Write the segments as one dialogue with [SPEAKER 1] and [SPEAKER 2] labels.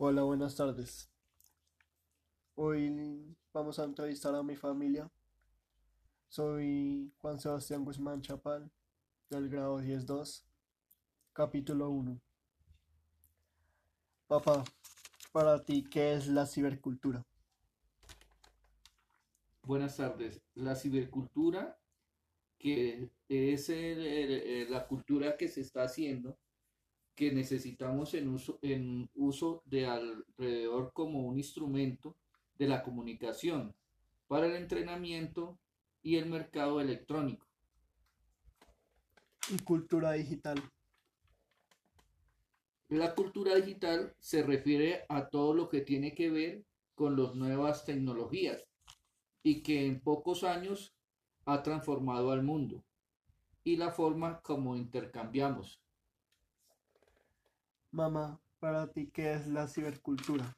[SPEAKER 1] Hola, buenas tardes. Hoy vamos a entrevistar a mi familia. Soy Juan Sebastián Guzmán Chapal, del grado 10-2, capítulo 1. Papá, para ti, ¿qué es la cibercultura?
[SPEAKER 2] Buenas tardes. La cibercultura, que es el- la cultura que se está haciendo, que necesitamos en uso, en uso de alrededor como un instrumento de la comunicación para el entrenamiento y el mercado electrónico.
[SPEAKER 1] Y cultura digital.
[SPEAKER 2] La cultura digital se refiere a todo lo que tiene que ver con las nuevas tecnologías y que en pocos años ha transformado al mundo y la forma como intercambiamos.
[SPEAKER 1] Mamá, para ti, ¿qué es la cibercultura?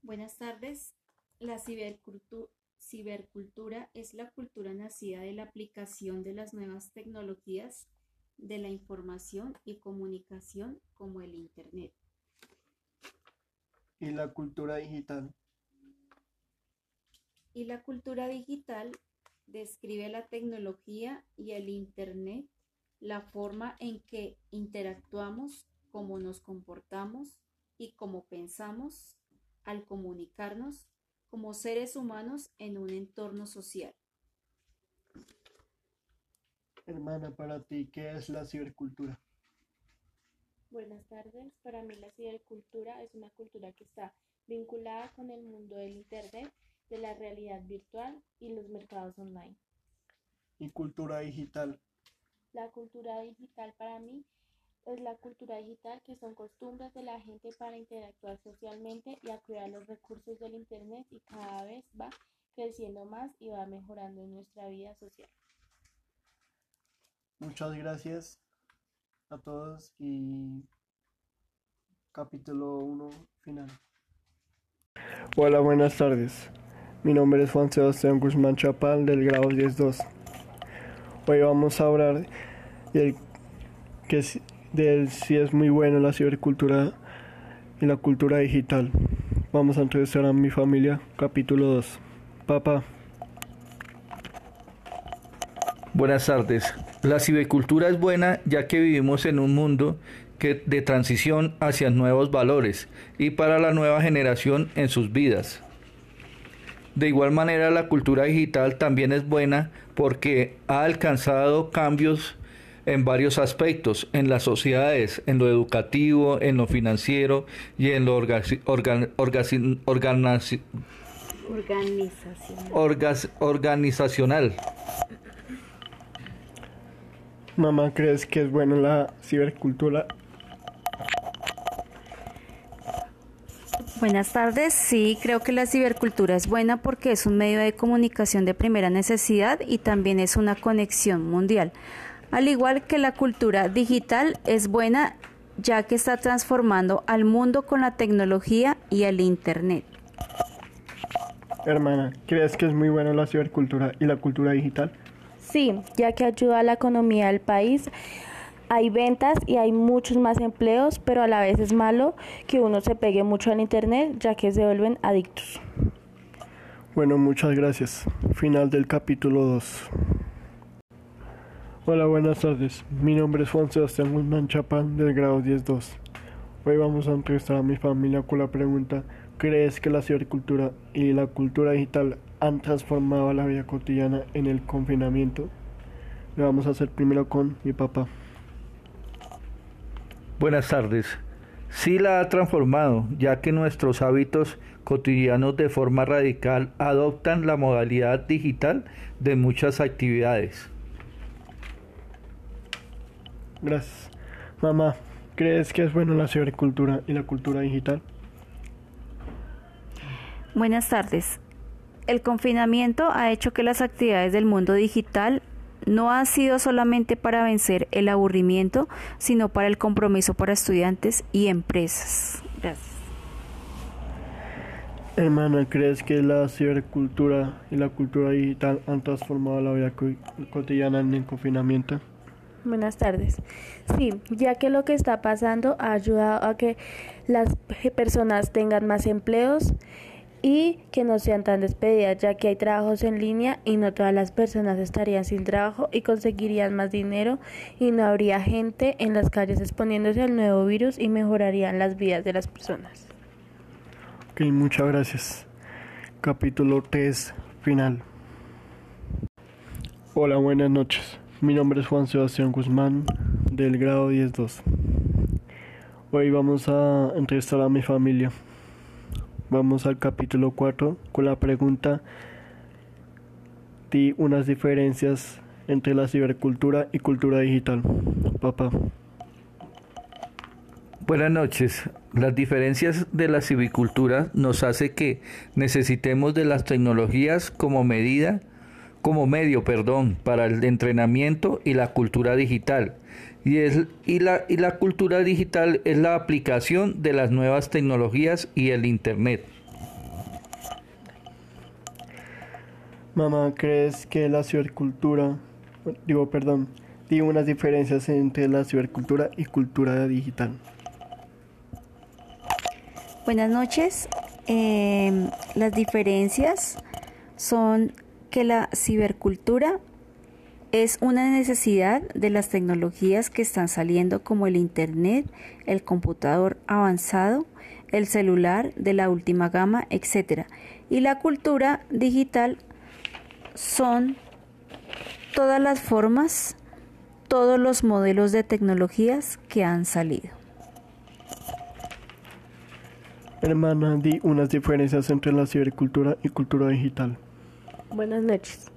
[SPEAKER 3] Buenas tardes. La cibercultu- cibercultura es la cultura nacida de la aplicación de las nuevas tecnologías de la información y comunicación como el Internet.
[SPEAKER 1] Y la cultura digital.
[SPEAKER 3] Y la cultura digital describe la tecnología y el Internet, la forma en que interactuamos, cómo nos comportamos y cómo pensamos al comunicarnos como seres humanos en un entorno social.
[SPEAKER 1] Hermana, para ti, ¿qué es la cibercultura?
[SPEAKER 4] Buenas tardes. Para mí la cibercultura es una cultura que está vinculada con el mundo del Internet, de la realidad virtual y los mercados online.
[SPEAKER 1] Y cultura digital.
[SPEAKER 4] La cultura digital para mí es la cultura digital que son costumbres de la gente para interactuar socialmente y acudir a los recursos del Internet y cada vez va creciendo más y va mejorando en nuestra vida social.
[SPEAKER 1] Muchas gracias a todos y capítulo 1 final. Hola, buenas tardes. Mi nombre es Juan Sebastián Guzmán Chapal del grado 10-2. Hoy vamos a hablar del, que del si es muy bueno la cibercultura y la cultura digital. Vamos a entrevistar a mi familia, capítulo 2. Papá,
[SPEAKER 2] Buenas tardes. La cibercultura es buena ya que vivimos en un mundo que, de transición hacia nuevos valores y para la nueva generación en sus vidas. De igual manera, la cultura digital también es buena porque ha alcanzado cambios en varios aspectos, en las sociedades, en lo educativo, en lo financiero y en lo orga- organ- orgaci- organici-
[SPEAKER 3] Organización.
[SPEAKER 2] orgas- organizacional.
[SPEAKER 1] mamá, ¿crees que es bueno la cibercultura
[SPEAKER 3] Buenas tardes. Sí, creo que la cibercultura es buena porque es un medio de comunicación de primera necesidad y también es una conexión mundial. Al igual que la cultura digital es buena ya que está transformando al mundo con la tecnología y el Internet.
[SPEAKER 1] Hermana, ¿crees que es muy bueno la cibercultura y la cultura digital?
[SPEAKER 4] Sí, ya que ayuda a la economía del país. Hay ventas y hay muchos más empleos, pero a la vez es malo que uno se pegue mucho al internet, ya que se vuelven adictos.
[SPEAKER 1] Bueno, muchas gracias. Final del capítulo 2. Hola, buenas tardes. Mi nombre es Juan Sebastián Guzmán Chapán del grado 10-2. Hoy vamos a entrevistar a mi familia con la pregunta ¿Crees que la cibercultura y la cultura digital han transformado la vida cotidiana en el confinamiento? Lo vamos a hacer primero con mi papá.
[SPEAKER 2] Buenas tardes. Sí la ha transformado, ya que nuestros hábitos cotidianos de forma radical adoptan la modalidad digital de muchas actividades.
[SPEAKER 1] Gracias. Mamá, ¿crees que es bueno la cibercultura y la cultura digital?
[SPEAKER 3] Buenas tardes. El confinamiento ha hecho que las actividades del mundo digital no han sido solamente para vencer el aburrimiento, sino para el compromiso para estudiantes y empresas. Gracias.
[SPEAKER 1] Hermana, ¿crees que la cibercultura y la cultura digital han transformado la vida co- cotidiana en el confinamiento?
[SPEAKER 4] Buenas tardes. Sí, ya que lo que está pasando ha ayudado a que las personas tengan más empleos y que no sean tan despedidas, ya que hay trabajos en línea y no todas las personas estarían sin trabajo y conseguirían más dinero y no habría gente en las calles exponiéndose al nuevo virus y mejorarían las vidas de las personas.
[SPEAKER 1] Ok, muchas gracias. Capítulo 3, final. Hola, buenas noches. Mi nombre es Juan Sebastián Guzmán, del grado 10-2. Hoy vamos a entrevistar a mi familia. Vamos al capítulo 4 con la pregunta Di unas diferencias entre la cibercultura y cultura digital. Papá.
[SPEAKER 2] Buenas noches. Las diferencias de la civicultura nos hace que necesitemos de las tecnologías como medida, como medio, perdón, para el entrenamiento y la cultura digital. Y, es, y, la, y la cultura digital es la aplicación de las nuevas tecnologías y el Internet.
[SPEAKER 1] Mamá, ¿crees que la cibercultura, digo, perdón, di unas diferencias entre la cibercultura y cultura digital?
[SPEAKER 3] Buenas noches. Eh, las diferencias son que la cibercultura es una necesidad de las tecnologías que están saliendo como el Internet, el computador avanzado, el celular de la última gama, etc. Y la cultura digital son todas las formas, todos los modelos de tecnologías que han salido.
[SPEAKER 1] Hermana, di unas diferencias entre la cibercultura y cultura digital.
[SPEAKER 4] Buenas noches.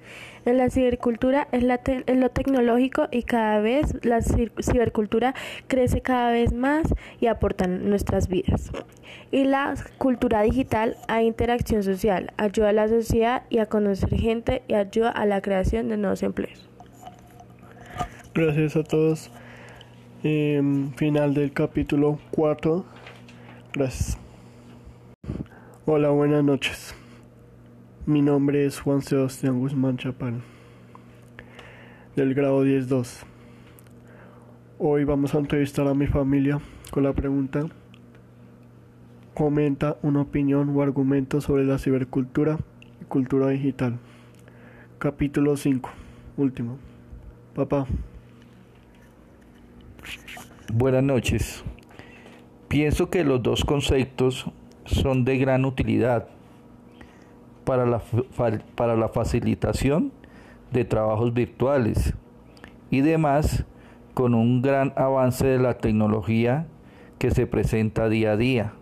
[SPEAKER 4] En la cibercultura es, la es, lo tecnológico y cada vez la cibercultura crece cada vez más y aporta en nuestras vidas. Y la cultura digital a interacción social, ayuda a la sociedad y a conocer gente y ayuda a la creación de nuevos empleos.
[SPEAKER 1] Gracias a todos. Eh, final del capítulo 4. Gracias. Hola, buenas noches. Mi nombre es Juan Sebastián Guzmán Chapán, del grado 10-2. Hoy vamos a entrevistar a mi familia con la pregunta, comenta una opinión o argumento sobre la cibercultura y cultura digital. Capítulo 5, último. Papá.
[SPEAKER 2] Buenas noches. Pienso que los dos conceptos son de gran utilidad para la, para la facilitación de trabajos virtuales y demás con un gran avance de la tecnología que se presenta día a día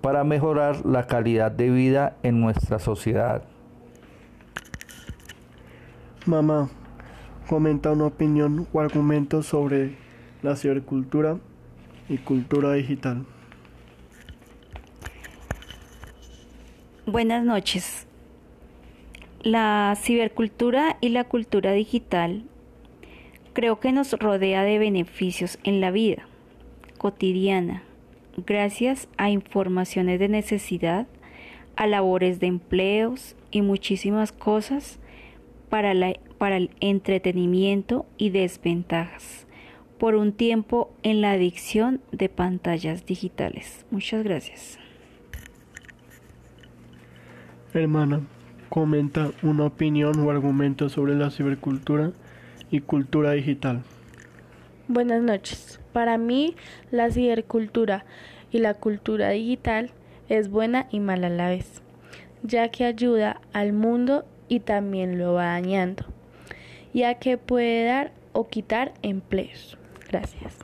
[SPEAKER 2] para mejorar la calidad de vida en nuestra sociedad.
[SPEAKER 1] Mamá, comenta una opinión o argumento sobre la cibercultura y cultura digital.
[SPEAKER 3] Buenas noches. La cibercultura y la cultura digital creo que nos rodea de beneficios en la vida cotidiana, gracias a informaciones de necesidad, a labores de empleos y muchísimas cosas para, el entretenimiento y desventajas por un tiempo en la adicción de pantallas digitales. Muchas gracias.
[SPEAKER 1] Hermana, comenta una opinión o argumento sobre la cibercultura y cultura digital.
[SPEAKER 4] Buenas noches. Para mí, la cibercultura y la cultura digital es buena y mala a la vez, ya que ayuda al mundo y también lo va dañando, ya que puede dar o quitar empleos. Gracias.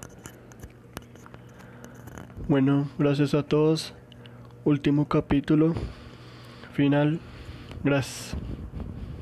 [SPEAKER 1] Bueno, gracias a todos. Último capítulo final. Gracias.